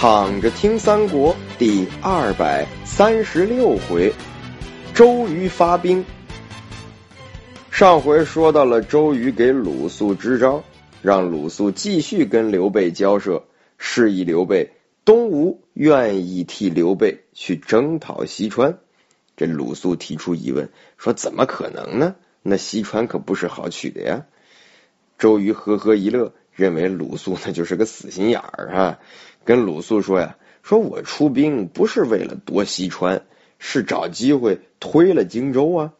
躺着听三国第二百三十六回，周瑜发兵。上回说到了周瑜给鲁肃支招，让鲁肃继续跟刘备交涉，示意刘备东吴愿意替刘备去征讨西川。这鲁肃提出疑问，说怎么可能呢？那西川可不是好取的呀。周瑜呵呵一乐，认为鲁肃那就是个死心眼儿啊。跟鲁肃说呀，说我出兵不是为了夺西川，是找机会推了荆州啊。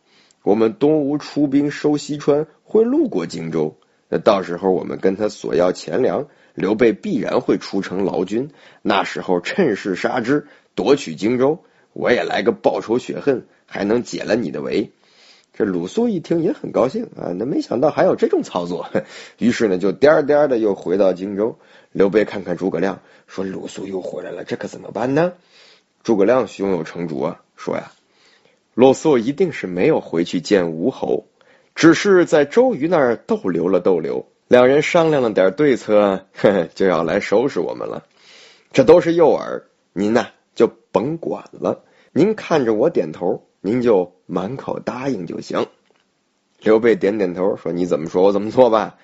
我们东吴出兵收西川，会路过荆州，那到时候我们跟他索要钱粮，刘备必然会出城劳军，那时候趁势杀之，夺取荆州，我也来个报仇雪恨，还能解了你的围。这鲁肃一听也很高兴啊，那没想到还有这种操作，于是呢就颠颠的又回到荆州。刘备看看诸葛亮，说：“鲁肃又回来了，这可怎么办呢？”诸葛亮胸有成竹啊，说：“呀，鲁肃一定是没有回去见吴侯，只是在周瑜那儿逗留了逗留，两人商量了点对策，呵呵，就要来收拾我们了。这都是诱饵，您呐就甭管了，您看着我点头，您就满口答应就行。”刘备点点头，说：“你怎么说，我怎么做吧。”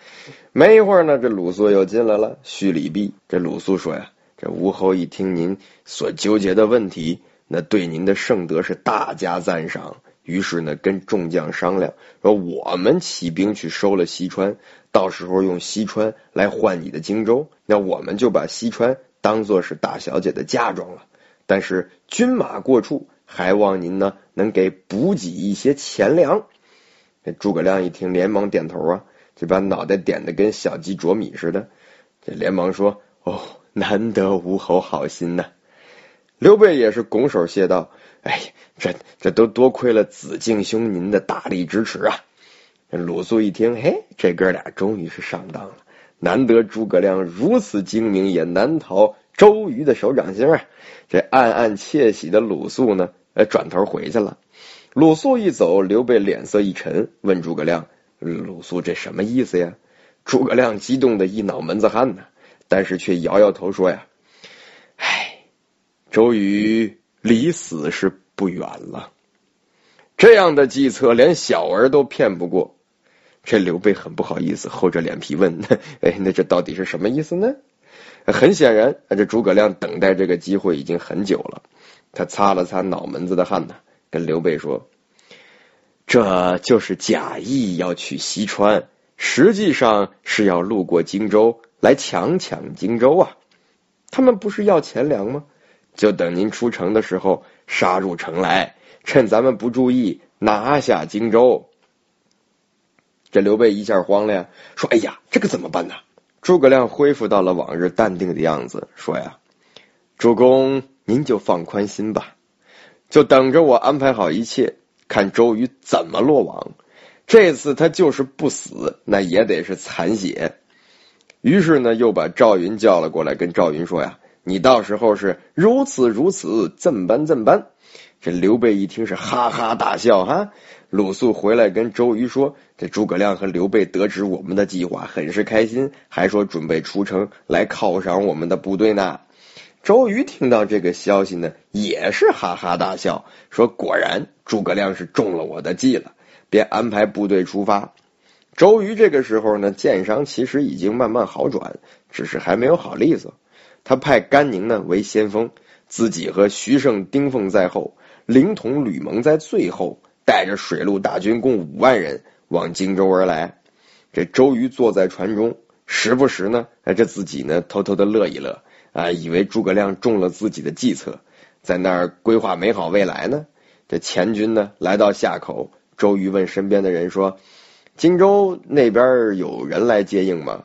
没一会儿呢，这鲁肃又进来了，叙礼毕。这鲁肃说：“呀，这吴侯一听您所纠结的问题，那对您的圣德是大加赞赏。于是呢，跟众将商量，说我们起兵去收了西川，到时候用西川来换你的荆州，那我们就把西川当做是大小姐的嫁妆了。但是军马过处，还望您呢能给补给一些钱粮。”这诸葛亮一听，连忙点头啊，就把脑袋点的跟小鸡啄米似的。这连忙说：“哦，难得吴侯好心呐。”刘备也是拱手谢道：“哎，这这都多亏了子敬兄您的大力支持啊！”鲁肃一听，嘿，这哥俩终于是上当了。难得诸葛亮如此精明，也难逃周瑜的手掌心啊！这暗暗窃喜的鲁肃呢，呃，转头回去了。鲁肃一走，刘备脸色一沉，问诸葛亮：“鲁肃这什么意思呀？”诸葛亮激动的一脑门子汗呢，但是却摇摇头说：“呀，唉，周瑜离死是不远了。这样的计策，连小儿都骗不过。”这刘备很不好意思，厚着脸皮问：“哎，那这到底是什么意思呢？”很显然，这诸葛亮等待这个机会已经很久了。他擦了擦脑门子的汗呢。跟刘备说，这就是假意要去西川，实际上是要路过荆州来强抢荆州啊！他们不是要钱粮吗？就等您出城的时候杀入城来，趁咱们不注意拿下荆州。这刘备一下慌了呀，说：“哎呀，这个怎么办呢？”诸葛亮恢复到了往日淡定的样子，说：“呀，主公您就放宽心吧。”就等着我安排好一切，看周瑜怎么落网。这次他就是不死，那也得是残血。于是呢，又把赵云叫了过来，跟赵云说呀：“你到时候是如此如此，怎般怎般。”这刘备一听是哈哈大笑哈。鲁肃回来跟周瑜说：“这诸葛亮和刘备得知我们的计划，很是开心，还说准备出城来犒赏我们的部队呢。”周瑜听到这个消息呢，也是哈哈大笑，说：“果然诸葛亮是中了我的计了，便安排部队出发。”周瑜这个时候呢，箭伤其实已经慢慢好转，只是还没有好利索。他派甘宁呢为先锋，自己和徐盛、丁奉在后，灵统、吕蒙在最后，带着水陆大军共五万人往荆州而来。这周瑜坐在船中，时不时呢，这自己呢偷偷的乐一乐。啊，以为诸葛亮中了自己的计策，在那儿规划美好未来呢。这前军呢来到夏口，周瑜问身边的人说：“荆州那边有人来接应吗？”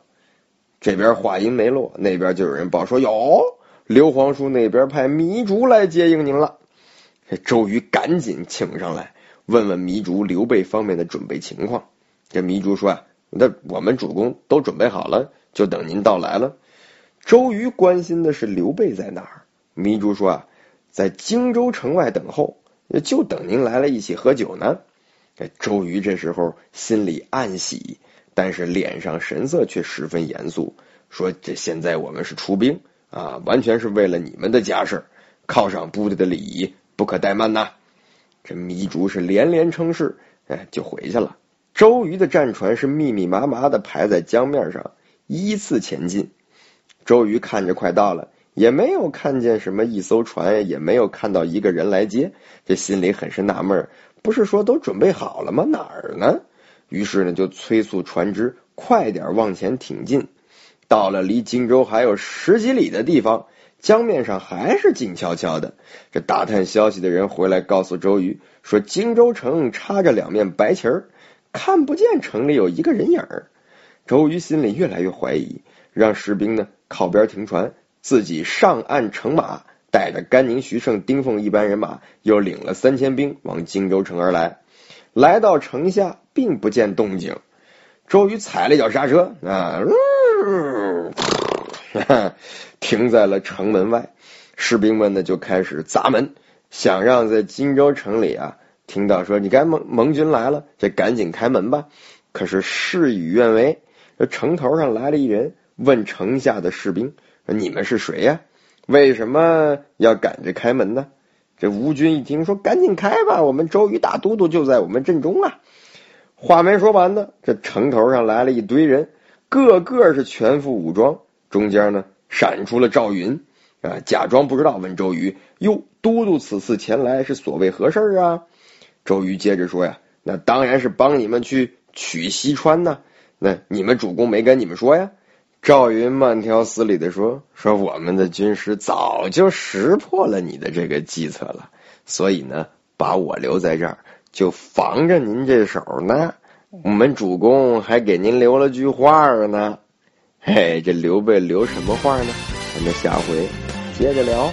这边话音没落，那边就有人报说：“有，刘皇叔那边派糜竺来接应您了。”周瑜赶紧请上来，问问糜竺、刘备方面的准备情况。这糜竺说：“啊，那我们主公都准备好了，就等您到来了。”周瑜关心的是刘备在哪儿。糜竺说啊，在荆州城外等候，就等您来了一起喝酒呢。这周瑜这时候心里暗喜，但是脸上神色却十分严肃，说：“这现在我们是出兵，啊，完全是为了你们的家事，犒赏部队的礼仪，不可怠慢呐。这糜竺是连连称是，哎，就回去了。周瑜的战船是密密麻麻的排在江面上，依次前进。周瑜看着快到了，也没有看见什么一艘船，也没有看到一个人来接，这心里很是纳闷不是说都准备好了吗？哪儿呢？于是呢，就催促船只快点往前挺进。到了离荆州还有十几里的地方，江面上还是静悄悄的。这打探消息的人回来告诉周瑜说，荆州城插着两面白旗儿。看不见城里有一个人影儿，周瑜心里越来越怀疑，让士兵呢靠边停船，自己上岸乘马，带着甘宁、徐盛、丁奉一班人马，又领了三千兵往荆州城而来。来到城下，并不见动静，周瑜踩了一脚刹车啊，停在了城门外。士兵们呢就开始砸门，想让在荆州城里啊。听到说你该盟盟军来了，这赶紧开门吧。可是事与愿违，这城头上来了一人，问城下的士兵：“你们是谁呀？为什么要赶着开门呢？”这吴军一听说：“赶紧开吧，我们周瑜大都督就在我们阵中啊！”话没说完呢，这城头上来了一堆人，个个是全副武装，中间呢闪出了赵云啊，假装不知道问周瑜：“哟，都督此次前来是所谓何事啊？”周瑜接着说呀：“那当然是帮你们去取西川呢。那你们主公没跟你们说呀？”赵云慢条斯理的说：“说我们的军师早就识破了你的这个计策了，所以呢，把我留在这儿，就防着您这手呢。我们主公还给您留了句话呢。嘿，这刘备留什么话呢？咱们下回接着聊。”